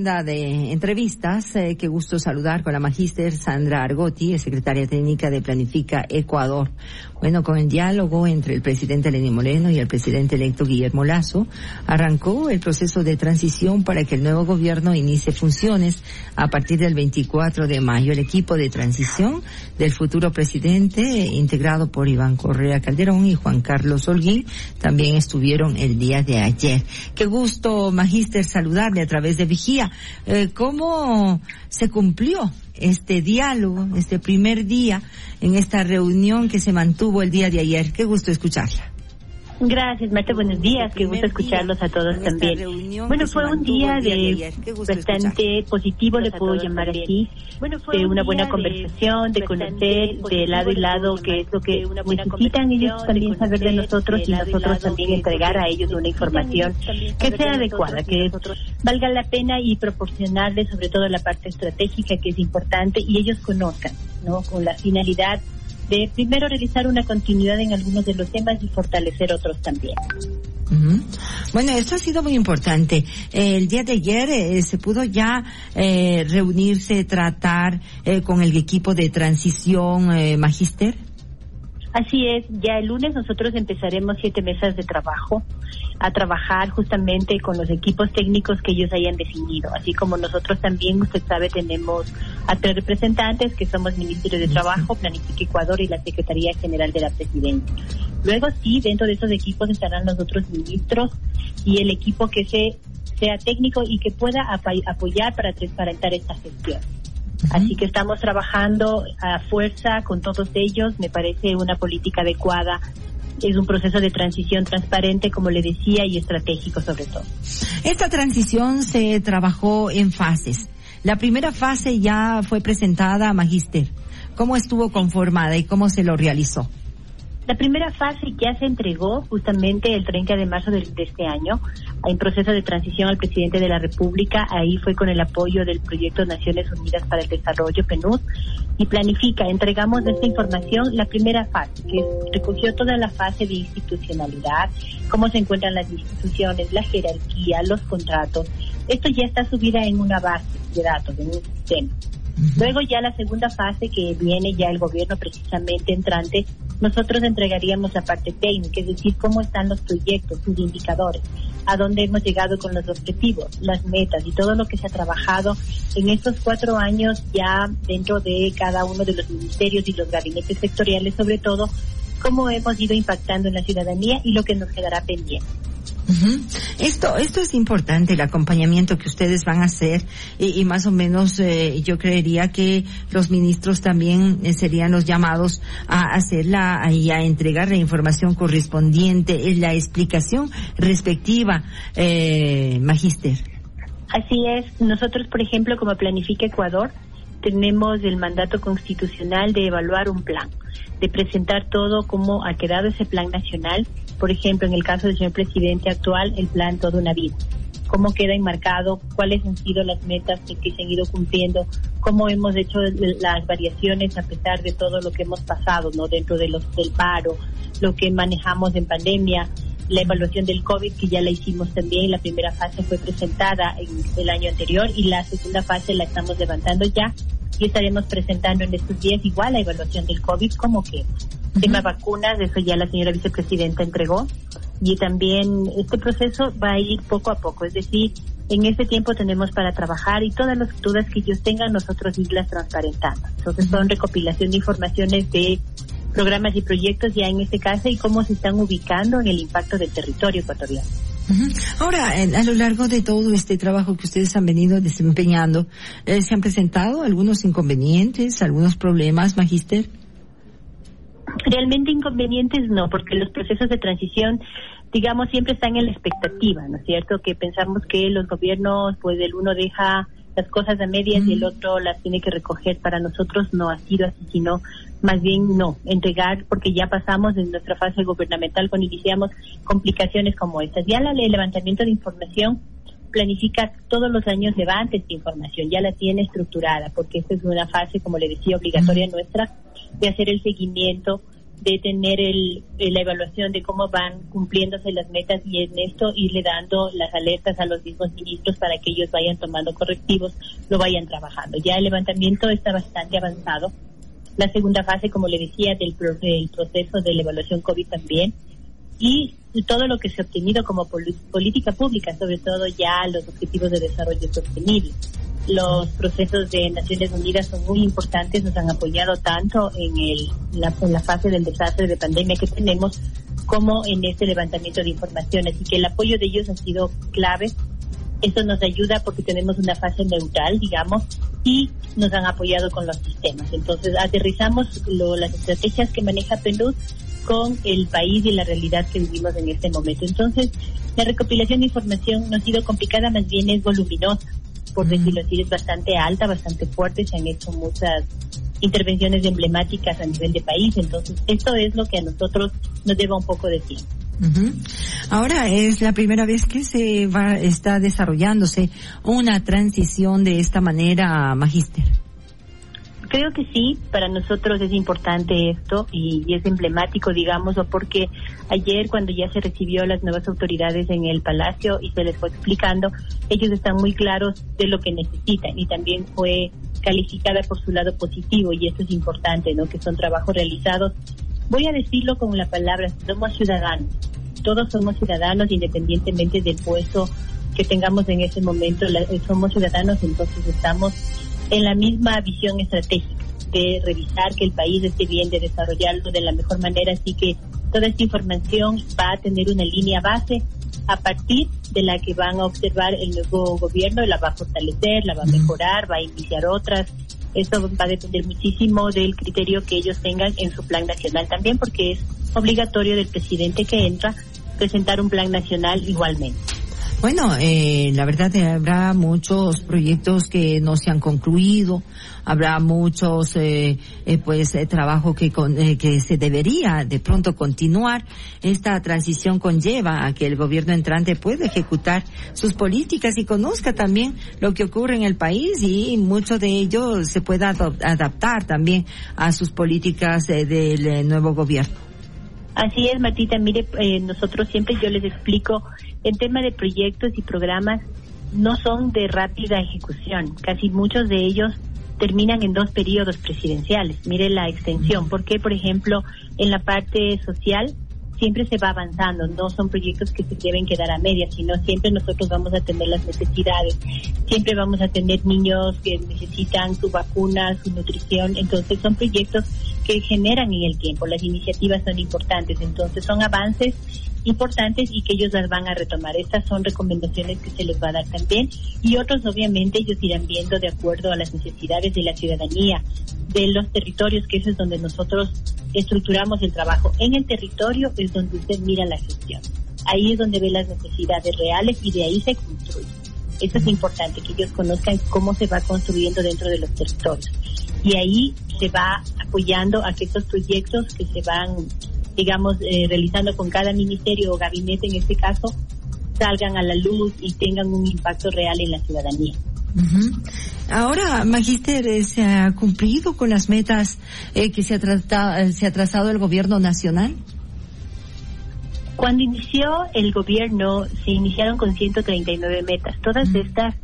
De entrevistas. Eh, qué gusto saludar con la magíster Sandra Argotti, secretaria técnica de Planifica Ecuador. Bueno, con el diálogo entre el presidente Lenín Moreno y el presidente electo Guillermo Lazo, arrancó el proceso de transición para que el nuevo gobierno inicie funciones a partir del 24 de mayo. El equipo de transición del futuro presidente, integrado por Iván Correa Calderón y Juan Carlos Holguín, también estuvieron el día de ayer. Qué gusto, magíster, saludarle a través de Vigía. Eh, ¿cómo se cumplió este diálogo, este primer día en esta reunión que se mantuvo el día de ayer? Qué gusto escucharla. Gracias, Marta. Buenos días. Qué gusto escucharlos a todos también. Bueno, fue un día de bastante positivo, le puedo llamar así. de una buena conversación, de conocer de lado y lado qué es lo que necesitan ellos también saber de nosotros y nosotros también entregar a ellos una información que sea adecuada, que valga la pena y proporcionarles sobre todo la parte estratégica que es importante y ellos conozcan, ¿no? Con la finalidad de primero realizar una continuidad en algunos de los temas y fortalecer otros también. Bueno, esto ha sido muy importante. el día de ayer eh, se pudo ya eh, reunirse, tratar eh, con el equipo de transición Magister. Así es, ya el lunes nosotros empezaremos siete mesas de trabajo a trabajar justamente con los equipos técnicos que ellos hayan definido, así como nosotros también, usted sabe, tenemos a tres representantes que somos Ministerio de Trabajo, Planifica Ecuador y la Secretaría General de la Presidencia. Luego sí, dentro de esos equipos estarán los otros ministros y el equipo que se, sea técnico y que pueda apoyar para transparentar esta gestión. Así que estamos trabajando a fuerza con todos ellos. Me parece una política adecuada. Es un proceso de transición transparente, como le decía, y estratégico sobre todo. Esta transición se trabajó en fases. La primera fase ya fue presentada a Magister. ¿Cómo estuvo conformada y cómo se lo realizó? La primera fase ya se entregó justamente el 30 de marzo de, este año en proceso de transición al presidente de la República. Ahí fue con el apoyo del proyecto Naciones Unidas para el Desarrollo, PNUD, y planifica. Entregamos esta información la primera fase, que recogió toda la fase de institucionalidad, cómo se encuentran las instituciones, la jerarquía, los contratos. Esto ya está subida en una base de datos, en un sistema. Luego ya la segunda fase que viene ya el gobierno precisamente entrante, nosotros entregaríamos la parte técnica, es decir, cómo están los proyectos, sus indicadores, a dónde hemos llegado con los objetivos, las metas y todo lo que se ha trabajado en estos cuatro años ya dentro de cada uno de los ministerios y los gabinetes sectoriales, sobre todo, cómo hemos ido impactando en la ciudadanía y lo que nos quedará pendiente. Esto, esto es importante, el acompañamiento que ustedes van a hacer y, más o menos eh, yo creería que los ministros también eh, serían los llamados a hacerla y a entregar la información correspondiente, la explicación respectiva, eh, Magister. Así es. Nosotros, por ejemplo, como Planifica Ecuador, tenemos el mandato constitucional de evaluar un plan, de presentar todo cómo ha quedado ese plan nacional por ejemplo, en el caso del señor presidente actual, el plan Toda una Vida. ¿Cómo queda enmarcado? ¿Cuáles han sido las metas que, se han ido cumpliendo? ¿Cómo hemos hecho las variaciones a pesar de todo lo que hemos pasado, ¿no? Dentro de los, del paro, lo que manejamos en pandemia, la evaluación del COVID, que ya la hicimos también. La primera fase fue presentada en el año anterior y la segunda fase la estamos levantando ya y estaremos presentando en estos días igual la evaluación del COVID, como que tema vacunas, eso ya la señora vicepresidenta entregó. Y también este proceso va a ir poco a poco, es decir, en este tiempo tenemos para trabajar y todas las dudas que ellos tengan nosotros irlas transparentando. Entonces son recopilación de informaciones de programas y proyectos ya en este caso y cómo se están ubicando en el impacto del territorio ecuatoriano. Ahora, a lo largo de todo este trabajo que ustedes han venido desempeñando, eh, ¿se han presentado algunos inconvenientes, algunos problemas, Magister? Realmente inconvenientes no, porque los procesos de transición digamos, siempre están en la expectativa, ¿no es cierto? Que pensamos que los gobiernos, pues el uno deja las cosas a medias y el otro las tiene que recoger. Para nosotros no ha sido así, sino más bien no, entregar, porque ya pasamos en nuestra fase gubernamental cuando iniciamos complicaciones como estas. Ya la, el levantamiento de información planifica todos los años levantes de información, ya la tiene estructurada, porque esta es una fase, como le decía, obligatoria nuestra, de hacer el seguimiento, de tener el, la evaluación de cómo van cumpliéndose las metas y en esto irle dando las alertas a los mismos ministros para que ellos vayan tomando correctivos, lo vayan trabajando. Ya el levantamiento está bastante avanzado. La segunda fase, como le decía, del proceso de la evaluación COVID también. Y todo lo que se ha obtenido como política pública, sobre todo ya los objetivos de desarrollo sostenible. Los procesos de Naciones Unidas son muy importantes, nos han apoyado tanto en, el, la, fase del desastre de pandemia que tenemos como en este levantamiento de información. Así que el apoyo de ellos ha sido clave. Esto nos ayuda porque tenemos una fase neutral, digamos, y nos han apoyado con los sistemas. Entonces, aterrizamos las estrategias que maneja PNUD con el país y la realidad que vivimos en este momento. Entonces, la recopilación de información no ha sido complicada, más bien es voluminosa, por decirlo así, es bastante alta, bastante fuerte, se han hecho muchas intervenciones emblemáticas a nivel de país, entonces esto es lo que a nosotros nos lleva un poco de tiempo. Ahora es la primera vez que se va, está desarrollándose una transición de esta manera, Magister. Creo que sí, para nosotros es importante esto y, es emblemático, digámoslo, porque ayer cuando ya se recibió a las nuevas autoridades en el Palacio y se les fue explicando, ellos están muy claros de lo que necesitan y también fue calificada por su lado positivo y esto es importante, ¿no? Que son trabajos realizados. Voy a decirlo con la palabra, somos ciudadanos. Todos somos ciudadanos independientemente del puesto que tengamos en ese momento. somos ciudadanos, entonces estamos en la misma visión estratégica de revisar que el país esté bien, de desarrollarlo de la mejor manera. Así que toda esta información va a tener una línea base a partir de la que van a observar el nuevo gobierno, la va a fortalecer, la va a mejorar, va a iniciar otras. Eso va a depender muchísimo del criterio que ellos tengan en su plan nacional también, porque es obligatorio del presidente que entra presentar un plan nacional igualmente. Bueno, eh, la verdad eh, habrá muchos proyectos que no se han concluido, habrá muchos, eh, eh pues, eh, trabajo que, con, que se debería de pronto continuar. Esta transición conlleva a que el gobierno entrante pueda ejecutar sus políticas y conozca también lo que ocurre en el país y mucho de ello se pueda adaptar también a sus políticas del nuevo gobierno. Así es, Matita. Mire, eh, nosotros siempre yo les explico, en tema de proyectos y programas, no son de rápida ejecución. Casi muchos de ellos terminan en dos periodos presidenciales. Mire la extensión. Porque, por ejemplo, en la parte social siempre se va avanzando, no son proyectos que se deben quedar a medias, sino siempre nosotros vamos a tener las necesidades, siempre vamos a tener niños que necesitan su vacuna, su nutrición, entonces son proyectos que generan en el tiempo, las iniciativas son importantes, entonces son avances importantes y que ellos las van a retomar. Estas son recomendaciones que se les va a dar también y otros obviamente ellos irán viendo de acuerdo a las necesidades de la ciudadanía, de los territorios, que eso es donde nosotros estructuramos el trabajo. En el territorio es donde usted mira la gestión. Ahí es donde ve las necesidades reales y de ahí se construye. Eso es importante, que ellos conozcan cómo se va construyendo dentro de los territorios. Y ahí se va apoyando a que estos proyectos que se van, digamos, eh, realizando con cada ministerio o gabinete en este caso, salgan a la luz y tengan un impacto real en la ciudadanía. Ahora, Magister, eh, ¿se ha cumplido con las metas eh, que se ha, tratado, eh, se ha trazado el gobierno nacional? Cuando inició el gobierno, se iniciaron con 139 metas. Todas estas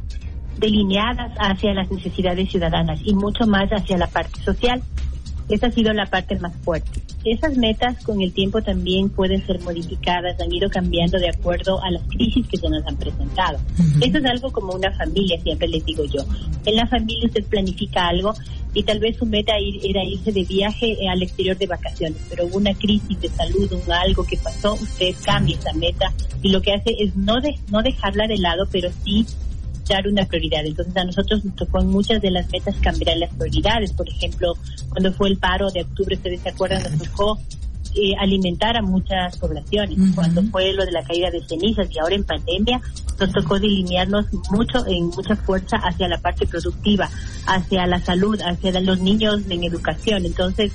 delineadas hacia las necesidades ciudadanas y mucho más hacia la parte social. Esa ha sido la parte más fuerte. Esas metas con el tiempo también pueden ser modificadas, han ido cambiando de acuerdo a las crisis que se nos han presentado. Eso es algo como una familia, siempre les digo yo. En la familia usted planifica algo y tal vez su meta era irse de viaje al exterior de vacaciones, pero hubo una crisis de salud, un algo que pasó, usted cambia esa meta y lo que hace es no, de, no dejarla de lado, pero sí dar una prioridad. Entonces a nosotros nos tocó en muchas de las metas cambiar las prioridades. Por ejemplo, cuando fue el paro de octubre, ustedes se acuerdan, nos tocó eh, alimentar a muchas poblaciones. Cuando fue lo de la caída de cenizas y ahora en pandemia, nos tocó delinearnos mucho, en mucha fuerza hacia la parte productiva, hacia la salud, hacia los niños en educación. Entonces,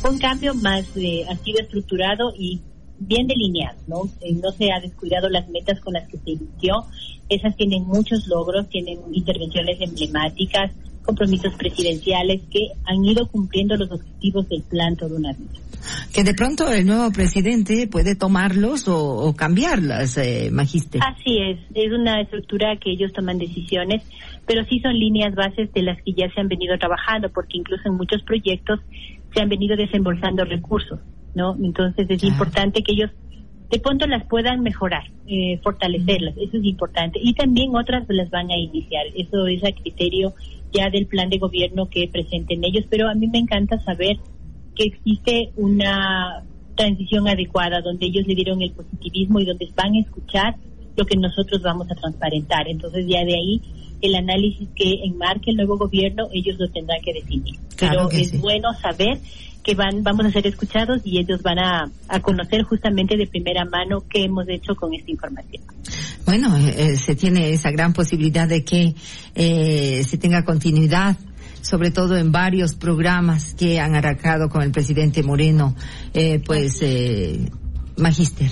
fue un cambio más, eh, ha sido estructurado y bien delineado, ¿no? Eh, no se ha descuidado las metas con las que se inició. Esas tienen muchos logros, tienen intervenciones emblemáticas, compromisos presidenciales que han ido cumpliendo los objetivos del plan toda una vida. Que de pronto el nuevo presidente puede tomarlos o, cambiarlas, eh, Magister. Así es, es una estructura que ellos toman decisiones, pero sí son líneas bases de las que ya se han venido trabajando, porque incluso en muchos proyectos se han venido desembolsando recursos, ¿no? Entonces es importante que ellos de pronto las puedan mejorar, eh, fortalecerlas, eso es importante. Y también otras las van a iniciar, eso es a criterio ya del plan de gobierno que presenten ellos, pero a mí me encanta saber que existe una transición adecuada donde ellos le dieron el positivismo y donde van a escuchar lo que nosotros vamos a transparentar. Entonces ya de ahí el análisis que enmarque el nuevo gobierno ellos lo tendrán que definir. Pero es bueno saber que van vamos a ser escuchados y ellos van a, conocer justamente de primera mano qué hemos hecho con esta información. Bueno, eh, eh, se tiene esa gran posibilidad de que eh, se tenga continuidad sobre todo en varios programas que han arrancado con el presidente Moreno, eh, pues, eh, Magister.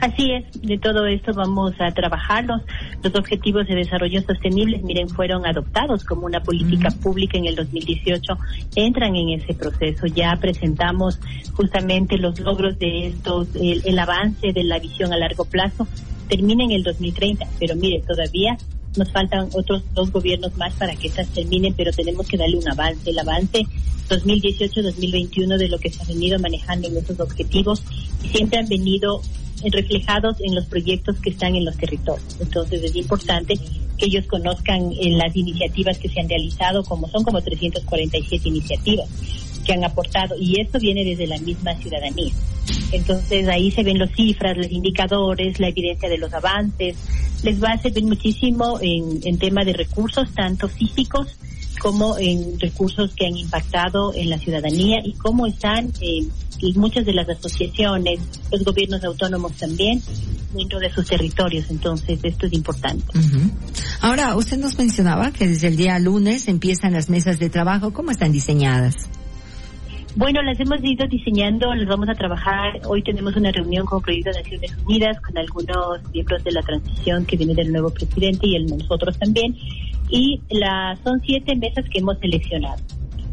Así es, de todo esto vamos a trabajarlos. Los objetivos de desarrollo sostenible, miren, fueron adoptados como una política pública en el 2018, entran en ese proceso. Ya presentamos justamente los logros de estos, el, el avance de la visión a largo plazo, termina en el 2030, pero mire, todavía nos faltan otros dos gobiernos más para que estas terminen, pero tenemos que darle un avance. El avance 2018-2021 de lo que se ha venido manejando en esos objetivos siempre han venido reflejados en los proyectos que están en los territorios. Entonces es importante que ellos conozcan eh, las iniciativas que se han realizado, como son como 347 iniciativas que han aportado y esto viene desde la misma ciudadanía. Entonces ahí se ven las cifras, los indicadores, la evidencia de los avances. Les va a servir muchísimo en, en tema de recursos, tanto físicos como en recursos que han impactado en la ciudadanía y cómo están eh, muchas de las asociaciones, los gobiernos autónomos también dentro de sus territorios. Entonces, esto es importante. Ahora, usted nos mencionaba que desde el día lunes empiezan las mesas de trabajo. ¿Cómo están diseñadas? Bueno, las hemos ido diseñando, las vamos a trabajar. Hoy tenemos una reunión con Proyecto de Naciones Unidas, con algunos miembros de la transición que viene del nuevo presidente y el, nosotros también. Y la, son siete mesas que hemos seleccionado.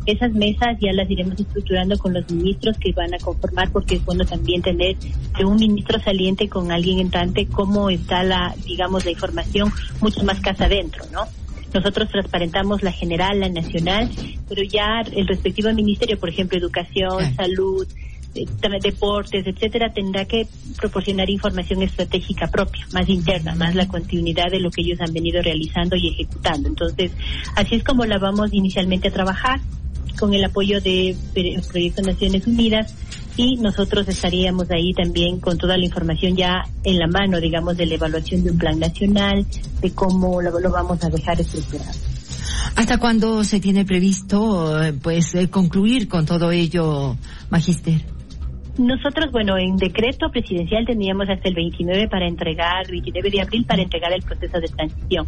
Esas mesas ya las iremos estructurando con los ministros que van a conformar, porque es bueno también tener de un ministro saliente con alguien entrante cómo está la, digamos, la información mucho más casa adentro, ¿no? Nosotros transparentamos la general, la nacional, pero ya el respectivo ministerio, por ejemplo, educación, salud, deportes, etcétera, tendrá que proporcionar información estratégica propia, más interna, más la continuidad de lo que ellos han venido realizando y ejecutando. Entonces, así es como la vamos inicialmente a trabajar con el apoyo de, Proyecto Naciones Unidas y nosotros estaríamos ahí también con toda la información ya en la mano, digamos, de la evaluación de un plan nacional, de cómo lo, vamos a dejar estructurado. ¿Hasta cuándo se tiene previsto, eh, pues, eh, concluir con todo ello, Magister? Nosotros, bueno, en decreto presidencial teníamos hasta el 29 para entregar, 29 de abril para entregar el proceso de transición.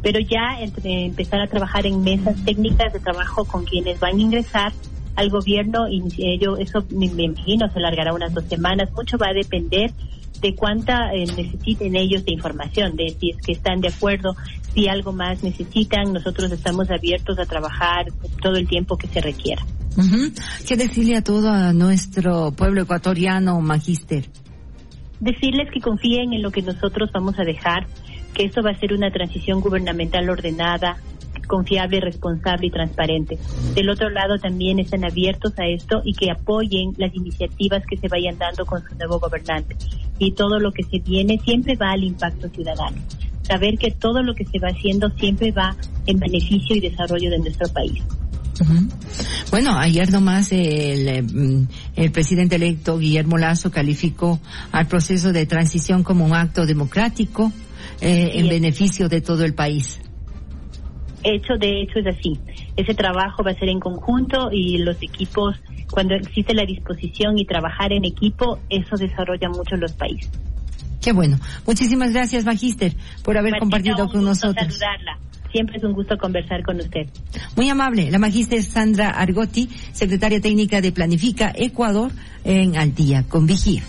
Pero ya empezar a trabajar en mesas técnicas de trabajo con quienes van a ingresar al gobierno y ello, eso me, imagino se alargará unas dos semanas. Mucho va a depender de cuánta eh, necesiten ellos de información, de si es que están de acuerdo, si algo más necesitan. Nosotros estamos abiertos a trabajar todo el tiempo que se requiera. ¿Qué decirle a todo nuestro pueblo ecuatoriano, Magister? Decirles que confíen en lo que nosotros vamos a dejar, que esto va a ser una transición gubernamental ordenada, confiable, responsable y transparente. Del otro lado también están abiertos a esto y que apoyen las iniciativas que se vayan dando con su nuevo gobernante. Y todo lo que se viene siempre va al impacto ciudadano. Saber que todo lo que se va haciendo siempre va en beneficio y desarrollo de nuestro país. Bueno, ayer nomás el, mm, el, presidente electo Guillermo Lazo calificó al proceso de transición como un acto democrático eh, en beneficio de todo el país. Hecho, de hecho es así. Ese trabajo va a ser en conjunto y los equipos, cuando existe la disposición y trabajar en equipo, eso desarrolla mucho los países. Qué bueno. Muchísimas gracias, Magíster, por haber compartido con nosotros. Saludarla. Siempre es un gusto conversar con usted. Muy amable. La Magíster Sandra Argotti, secretaria técnica de Planifica Ecuador en Al Día con Vigía.